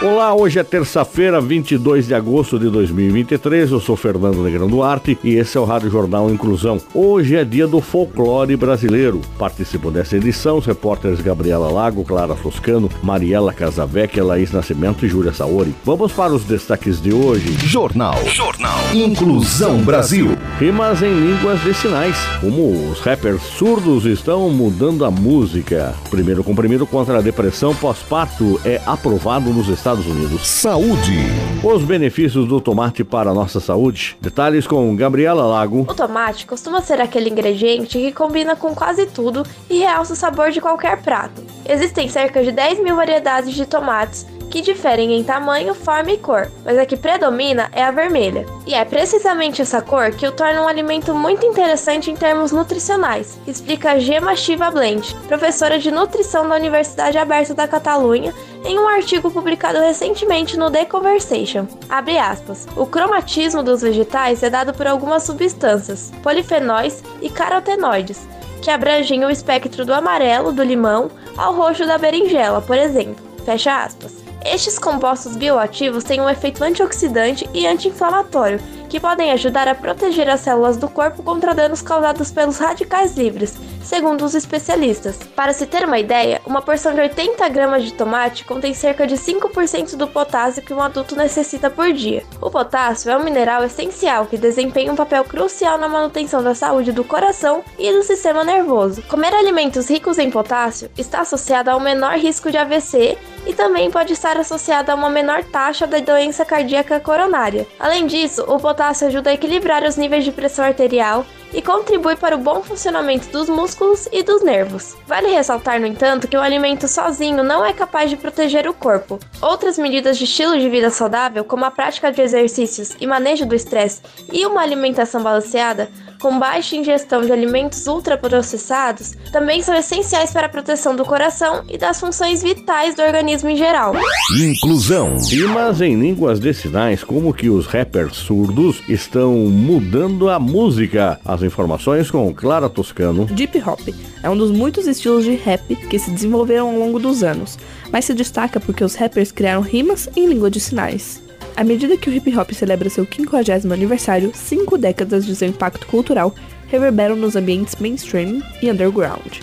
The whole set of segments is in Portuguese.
Olá, hoje é terça-feira, 22 de agosto de 2023. Eu sou Fernando Negrão Duarte e esse é o Rádio Jornal Inclusão. Hoje é dia do folclore brasileiro. Participam dessa edição os repórteres Gabriela Lago, Clara Foscano, Mariela Casavecchia, Laís Nascimento e Júlia Saori. Vamos para os destaques de hoje. Jornal. Jornal. Inclusão Brasil. Rimas em línguas de sinais. Como os rappers surdos estão mudando a música. Primeiro comprimido contra a depressão pós-parto é aprovado nos Estados Estados Unidos. Saúde. Os benefícios do tomate para a nossa saúde. Detalhes com Gabriela Lago. O tomate costuma ser aquele ingrediente que combina com quase tudo e realça o sabor de qualquer prato. Existem cerca de 10 mil variedades de tomates que diferem em tamanho, forma e cor, mas a que predomina é a vermelha. E é precisamente essa cor que o torna um alimento muito interessante em termos nutricionais, explica Gemma Shiva Blend, professora de nutrição da Universidade Aberta da Catalunha, em um artigo publicado recentemente no The Conversation. Abre aspas. O cromatismo dos vegetais é dado por algumas substâncias, polifenóis e carotenoides, que abrangem o espectro do amarelo do limão ao roxo da berinjela, por exemplo. Fecha aspas. Estes compostos bioativos têm um efeito antioxidante e anti-inflamatório, que podem ajudar a proteger as células do corpo contra danos causados pelos radicais livres, segundo os especialistas. Para se ter uma ideia, uma porção de 80 gramas de tomate contém cerca de 5% do potássio que um adulto necessita por dia. O potássio é um mineral essencial que desempenha um papel crucial na manutenção da saúde do coração e do sistema nervoso. Comer alimentos ricos em potássio está associado a um menor risco de AVC e também pode estar associado a uma menor taxa da doença cardíaca coronária. Além disso, o potássio ajuda a equilibrar os níveis de pressão arterial e contribui para o bom funcionamento dos músculos e dos nervos. Vale ressaltar, no entanto, que o alimento sozinho não é capaz de proteger o corpo. Outras medidas de estilo de vida saudável, como a prática de exercícios e manejo do estresse e uma alimentação balanceada, com baixa ingestão de alimentos ultraprocessados, também são essenciais para a proteção do coração e das funções vitais do organismo em geral. Inclusão. Rimas em línguas de sinais, como que os rappers surdos estão mudando a música. As informações com Clara Toscano. Deep Hop é um dos muitos estilos de rap que se desenvolveram ao longo dos anos, mas se destaca porque os rappers criaram rimas em língua de sinais. À medida que o hip hop celebra seu 50 aniversário, cinco décadas de seu impacto cultural reverberam nos ambientes mainstream e underground.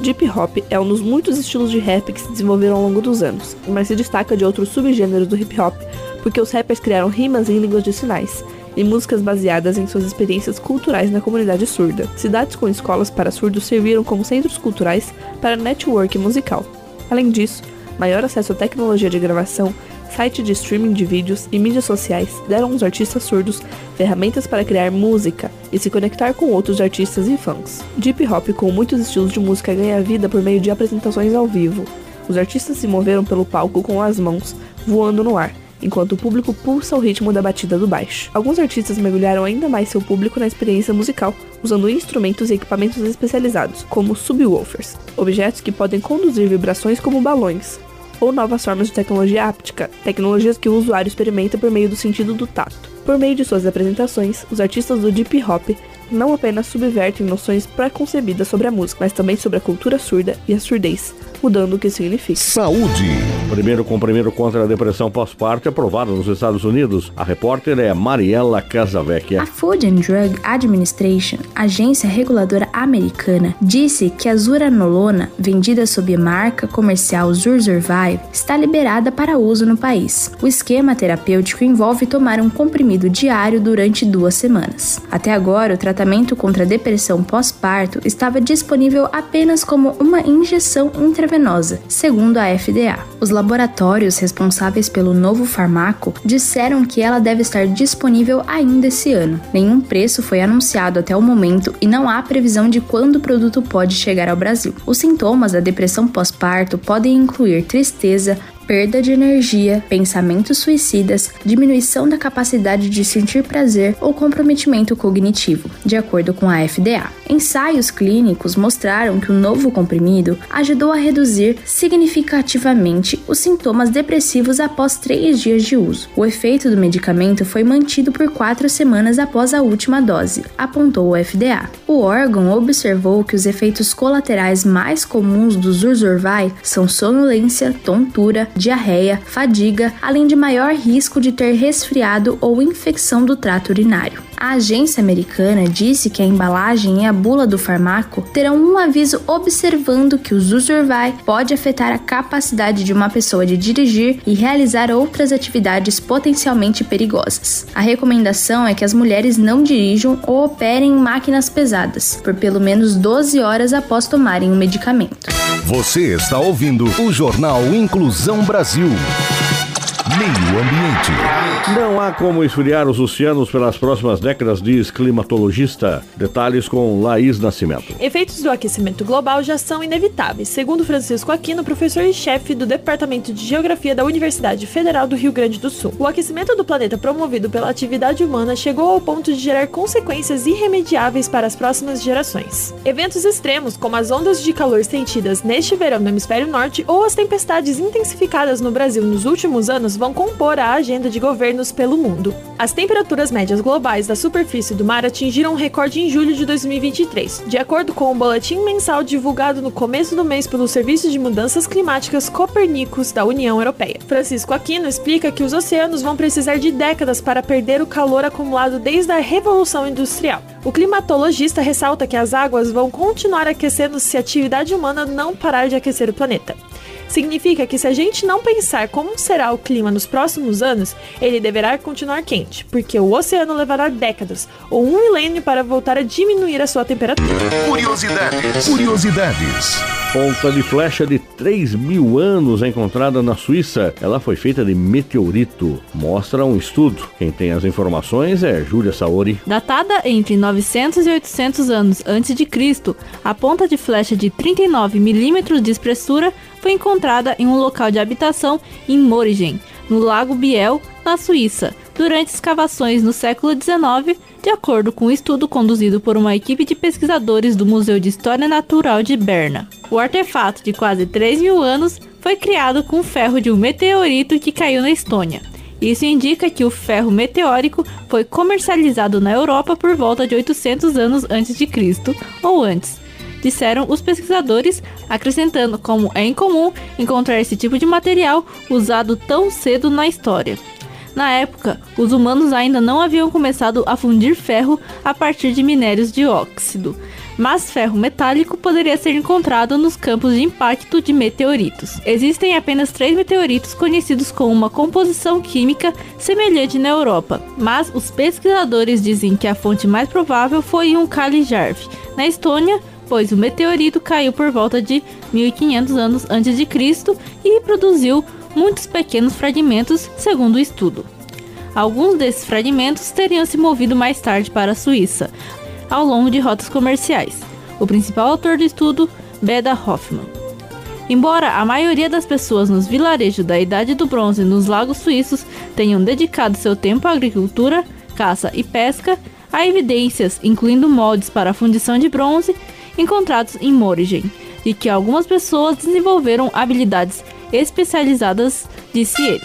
Deep Hop é um dos muitos estilos de rap que se desenvolveram ao longo dos anos, mas se destaca de outros subgêneros do hip hop porque os rappers criaram rimas em línguas de sinais, e músicas baseadas em suas experiências culturais na comunidade surda. Cidades com escolas para surdos serviram como centros culturais para network musical. Além disso, maior acesso à tecnologia de gravação, site de streaming de vídeos e mídias sociais deram aos artistas surdos ferramentas para criar música e se conectar com outros artistas e fãs. Deep Hop, com muitos estilos de música, ganha vida por meio de apresentações ao vivo. Os artistas se moveram pelo palco com as mãos voando no ar enquanto o público pulsa o ritmo da batida do baixo. Alguns artistas mergulharam ainda mais seu público na experiência musical, usando instrumentos e equipamentos especializados, como subwoofers, objetos que podem conduzir vibrações como balões, ou novas formas de tecnologia áptica, tecnologias que o usuário experimenta por meio do sentido do tato. Por meio de suas apresentações, os artistas do Deep Hop não apenas subvertem noções pré-concebidas sobre a música, mas também sobre a cultura surda e a surdez, mudando o que significa. Saúde. Primeiro comprimido contra a depressão pós-parto aprovado nos Estados Unidos. A repórter é Mariela Casavecchia. A Food and Drug Administration, agência reguladora americana, disse que a zuranolona, vendida sob a marca comercial Zursurvive, está liberada para uso no país. O esquema terapêutico envolve tomar um comprimido diário durante duas semanas. Até agora, o tratamento contra a depressão pós-parto estava disponível apenas como uma injeção intravenosa intravenosa, segundo a FDA. Os laboratórios responsáveis pelo novo fármaco disseram que ela deve estar disponível ainda esse ano. Nenhum preço foi anunciado até o momento e não há previsão de quando o produto pode chegar ao Brasil. Os sintomas da depressão pós-parto podem incluir tristeza, perda de energia, pensamentos suicidas, diminuição da capacidade de sentir prazer ou comprometimento cognitivo, de acordo com a FDA. Ensaios clínicos mostraram que o novo comprimido ajudou a reduzir significativamente os sintomas depressivos após três dias de uso. O efeito do medicamento foi mantido por quatro semanas após a última dose, apontou o FDA. O órgão observou que os efeitos colaterais mais comuns do Zurzuvae são sonolência, tontura, diarreia, fadiga, além de maior risco de ter resfriado ou infecção do trato urinário. A agência americana disse que a embalagem e a bula do farmaco terão um aviso observando que o Zuzurvai pode afetar a capacidade de uma pessoa de dirigir e realizar outras atividades potencialmente perigosas. A recomendação é que as mulheres não dirijam ou operem máquinas pesadas por pelo menos 12 horas após tomarem o medicamento. Você está ouvindo o Jornal Inclusão Brasil. Meio Ambiente. Não há como esfriar os oceanos pelas próximas décadas, diz climatologista. Detalhes com Laís Nascimento. Efeitos do aquecimento global já são inevitáveis, segundo Francisco Aquino, professor e chefe do Departamento de Geografia da Universidade Federal do Rio Grande do Sul. O aquecimento do planeta promovido pela atividade humana chegou ao ponto de gerar consequências irremediáveis para as próximas gerações. Eventos extremos, como as ondas de calor sentidas neste verão no hemisfério norte ou as tempestades intensificadas no Brasil nos últimos anos, vão compor a agenda de governos pelo mundo. As temperaturas médias globais da superfície do mar atingiram um recorde em julho de 2023, de acordo com o um boletim mensal divulgado no começo do mês pelo Serviço de Mudanças Climáticas Copernicus da União Europeia. Francisco Aquino explica que os oceanos vão precisar de décadas para perder o calor acumulado desde a Revolução Industrial. O climatologista ressalta que as águas vão continuar aquecendo se a atividade humana não parar de aquecer o planeta. Significa que se a gente não pensar como será o clima nos próximos anos, ele deverá continuar quente, porque o oceano levará décadas ou um milênio para voltar a diminuir a sua temperatura. Curiosidades. Curiosidades. Ponta de flecha de 3 mil anos encontrada na Suíça. Ela foi feita de meteorito. Mostra um estudo. Quem tem as informações é Júlia Saori. Datada entre 900 e 800 anos antes de Cristo, a ponta de flecha de 39 milímetros de espessura foi encontrada em um local de habitação em Morigen, no Lago Biel, na Suíça, durante escavações no século XIX, de acordo com um estudo conduzido por uma equipe de pesquisadores do Museu de História Natural de Berna. O artefato, de quase 3 mil anos, foi criado com ferro de um meteorito que caiu na Estônia. Isso indica que o ferro meteórico foi comercializado na Europa por volta de 800 anos antes de Cristo ou antes disseram os pesquisadores, acrescentando como é incomum encontrar esse tipo de material usado tão cedo na história. Na época, os humanos ainda não haviam começado a fundir ferro a partir de minérios de óxido, mas ferro metálico poderia ser encontrado nos campos de impacto de meteoritos. Existem apenas três meteoritos conhecidos com uma composição química semelhante na Europa, mas os pesquisadores dizem que a fonte mais provável foi um Kalijarv, na Estônia, pois o meteorito caiu por volta de 1500 anos antes de Cristo e produziu muitos pequenos fragmentos, segundo o estudo. Alguns desses fragmentos teriam se movido mais tarde para a Suíça, ao longo de rotas comerciais. O principal autor do estudo, Beda Hoffman. Embora a maioria das pessoas nos vilarejos da Idade do Bronze nos lagos suíços tenham dedicado seu tempo à agricultura, caça e pesca, há evidências, incluindo moldes para a fundição de bronze, encontrados em Morigen, e que algumas pessoas desenvolveram habilidades especializadas, disse ele.